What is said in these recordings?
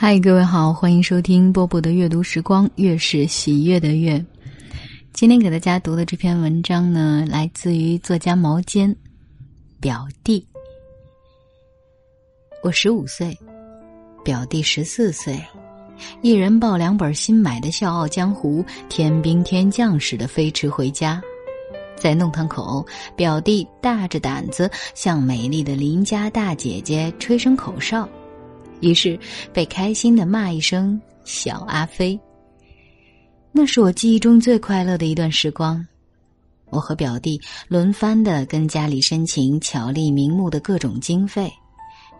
嗨，各位好，欢迎收听波波的阅读时光，月是喜悦的月。今天给大家读的这篇文章呢，来自于作家毛尖。表弟，我十五岁，表弟十四岁，一人抱两本新买的《笑傲江湖》，天兵天将似的飞驰回家，在弄堂口，表弟大着胆子向美丽的邻家大姐姐吹声口哨。于是被开心的骂一声“小阿飞”。那是我记忆中最快乐的一段时光。我和表弟轮番的跟家里申请巧立名目的各种经费，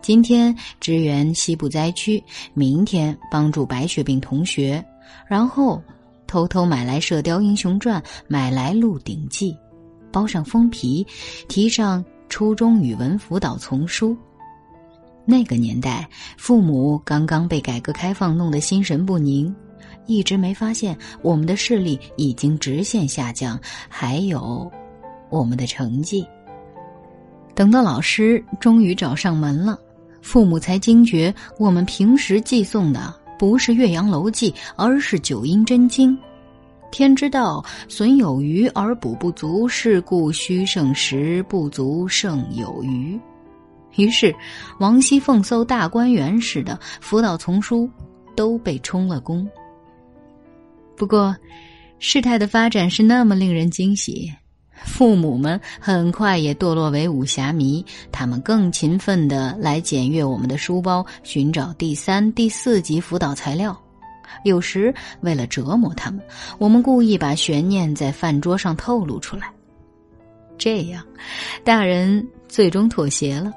今天支援西部灾区，明天帮助白血病同学，然后偷偷买来《射雕英雄传》，买来《鹿鼎记》，包上封皮，提上初中语文辅导丛书。那个年代，父母刚刚被改革开放弄得心神不宁，一直没发现我们的视力已经直线下降，还有我们的成绩。等到老师终于找上门了，父母才惊觉我们平时寄送的不是《岳阳楼记》，而是《九阴真经》。天之道，损有余而补不足，是故虚胜实，不足胜有余。于是，王熙凤搜大观园似的辅导丛书都被充了公。不过，事态的发展是那么令人惊喜，父母们很快也堕落为武侠迷，他们更勤奋的来检阅我们的书包，寻找第三、第四集辅导材料。有时，为了折磨他们，我们故意把悬念在饭桌上透露出来。这样，大人最终妥协了。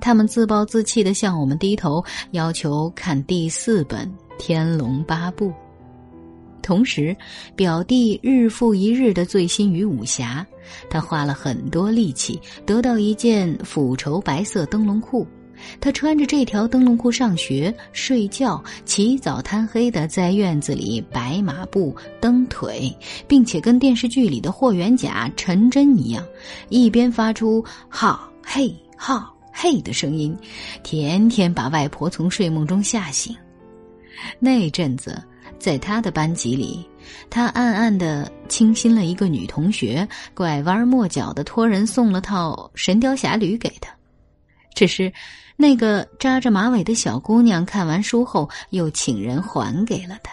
他们自暴自弃的向我们低头，要求看第四本《天龙八部》。同时，表弟日复一日的醉心于武侠，他花了很多力气得到一件腐绸白色灯笼裤。他穿着这条灯笼裤上学、睡觉，起早贪黑的在院子里摆马步、蹬腿，并且跟电视剧里的霍元甲、陈真一样，一边发出“哈嘿哈”。嘿的声音，天天把外婆从睡梦中吓醒。那阵子，在他的班级里，他暗暗的倾心了一个女同学，拐弯抹角的托人送了套《神雕侠侣》给他。只是，那个扎着马尾的小姑娘看完书后，又请人还给了他。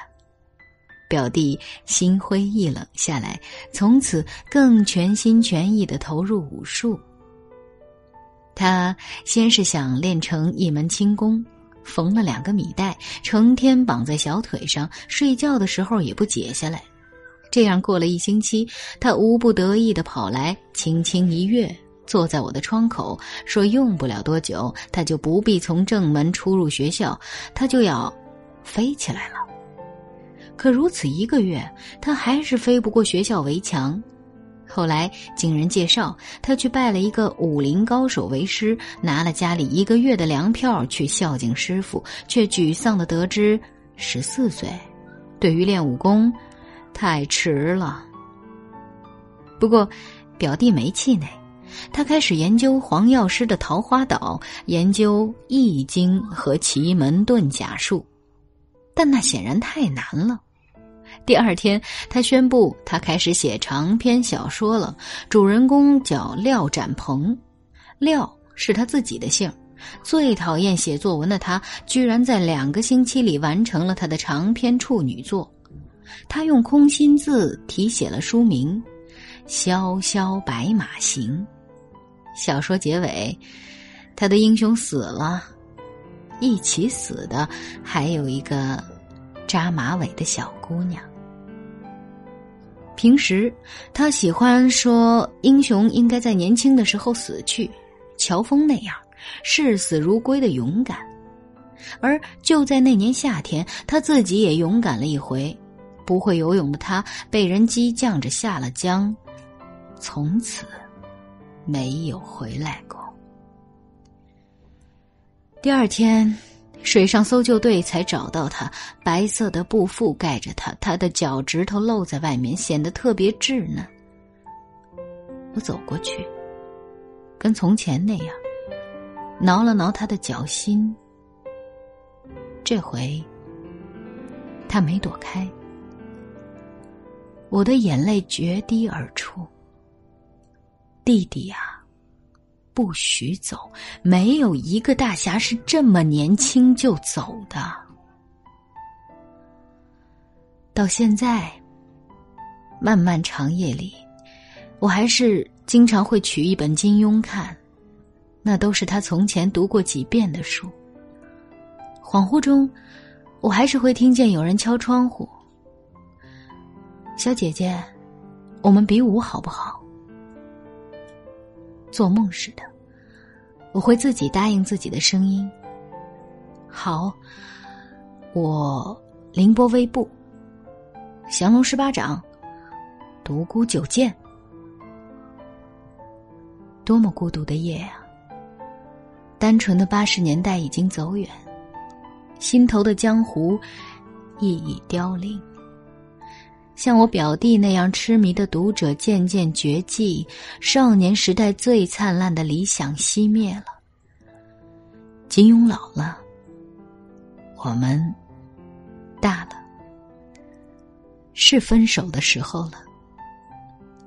表弟心灰意冷下来，从此更全心全意的投入武术。他先是想练成一门轻功，缝了两个米袋，成天绑在小腿上，睡觉的时候也不解下来。这样过了一星期，他无不得意的跑来，轻轻一跃，坐在我的窗口，说：“用不了多久，他就不必从正门出入学校，他就要飞起来了。”可如此一个月，他还是飞不过学校围墙。后来经人介绍，他去拜了一个武林高手为师，拿了家里一个月的粮票去孝敬师傅，却沮丧的得知，十四岁，对于练武功，太迟了。不过，表弟没气馁，他开始研究黄药师的桃花岛，研究易经和奇门遁甲术，但那显然太难了。第二天，他宣布他开始写长篇小说了。主人公叫廖展鹏，廖是他自己的姓。最讨厌写作文的他，居然在两个星期里完成了他的长篇处女作。他用空心字题写了书名《萧萧白马行》。小说结尾，他的英雄死了，一起死的还有一个。扎马尾的小姑娘。平时，他喜欢说：“英雄应该在年轻的时候死去，乔峰那样视死如归的勇敢。”而就在那年夏天，他自己也勇敢了一回。不会游泳的他，被人激将着下了江，从此没有回来过。第二天。水上搜救队才找到他，白色的布覆盖着他，他的脚趾头露在外面，显得特别稚嫩。我走过去，跟从前那样，挠了挠他的脚心。这回，他没躲开。我的眼泪决堤而出。弟弟呀，不许走！没有一个大侠是这么年轻就走的。到现在，漫漫长夜里，我还是经常会取一本金庸看，那都是他从前读过几遍的书。恍惚中，我还是会听见有人敲窗户。小姐姐，我们比武好不好？做梦似的，我会自己答应自己的声音。好，我凌波微步，降龙十八掌，独孤九剑。多么孤独的夜啊！单纯的八十年代已经走远，心头的江湖亦已凋零。像我表弟那样痴迷的读者渐渐绝迹，少年时代最灿烂的理想熄灭了。金庸老了，我们大了，是分手的时候了。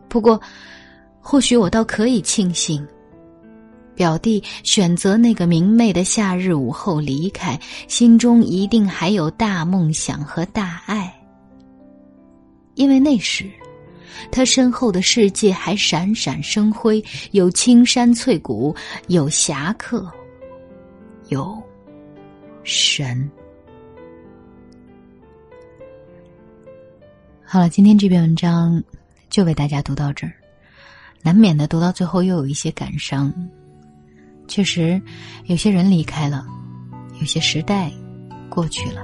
不过，或许我倒可以庆幸，表弟选择那个明媚的夏日午后离开，心中一定还有大梦想和大爱。因为那时，他身后的世界还闪闪生辉，有青山翠谷，有侠客，有神。好了，今天这篇文章就为大家读到这儿。难免的，读到最后又有一些感伤。确实，有些人离开了，有些时代过去了，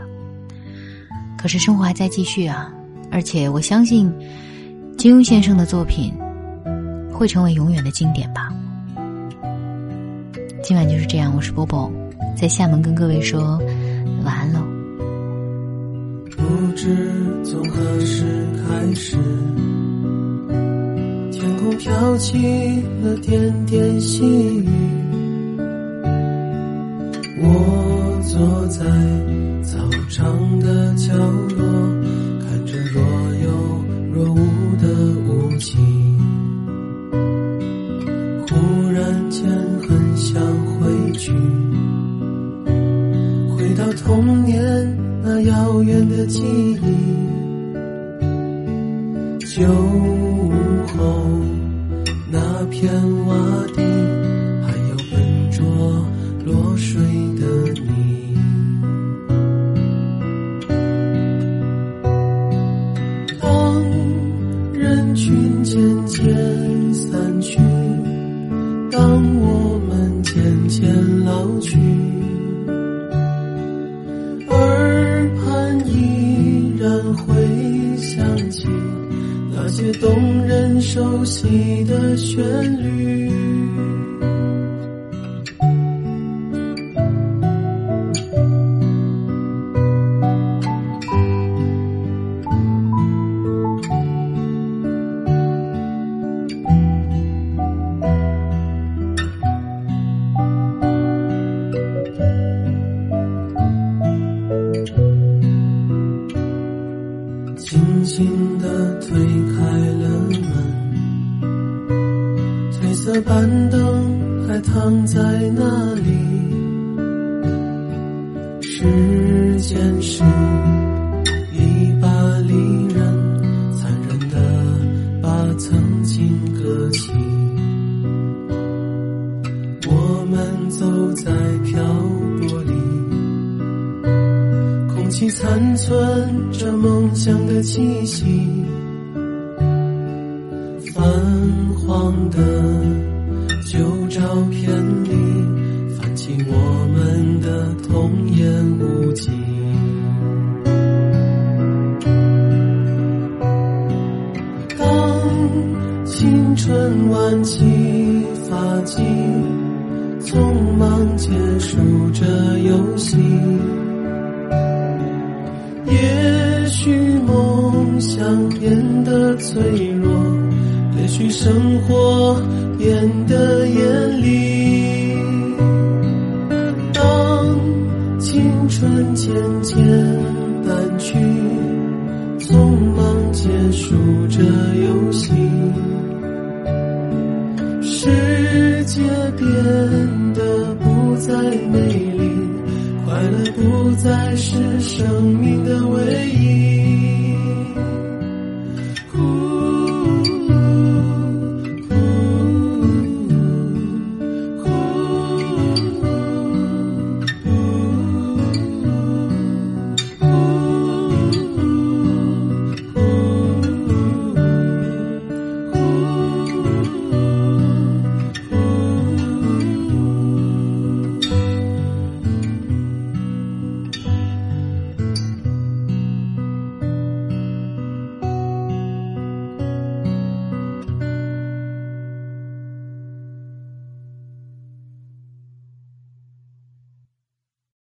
可是生活还在继续啊。而且我相信，金庸先生的作品会成为永远的经典吧。今晚就是这样，我是波波，在厦门跟各位说晚安喽。不知从何时开始，天空飘起了点点细雨，我坐在片瓦底动人熟悉的旋律。躺在那里，时间是一把利刃，残忍的把曾经割弃。我们走在漂泊里，空气残存着梦想的气息，泛黄的。旧照片里泛起我们的童言无忌。当青春晚起发髻，匆忙结束这游戏，也许梦想变得脆弱。也许生活眼的眼里，当青春渐渐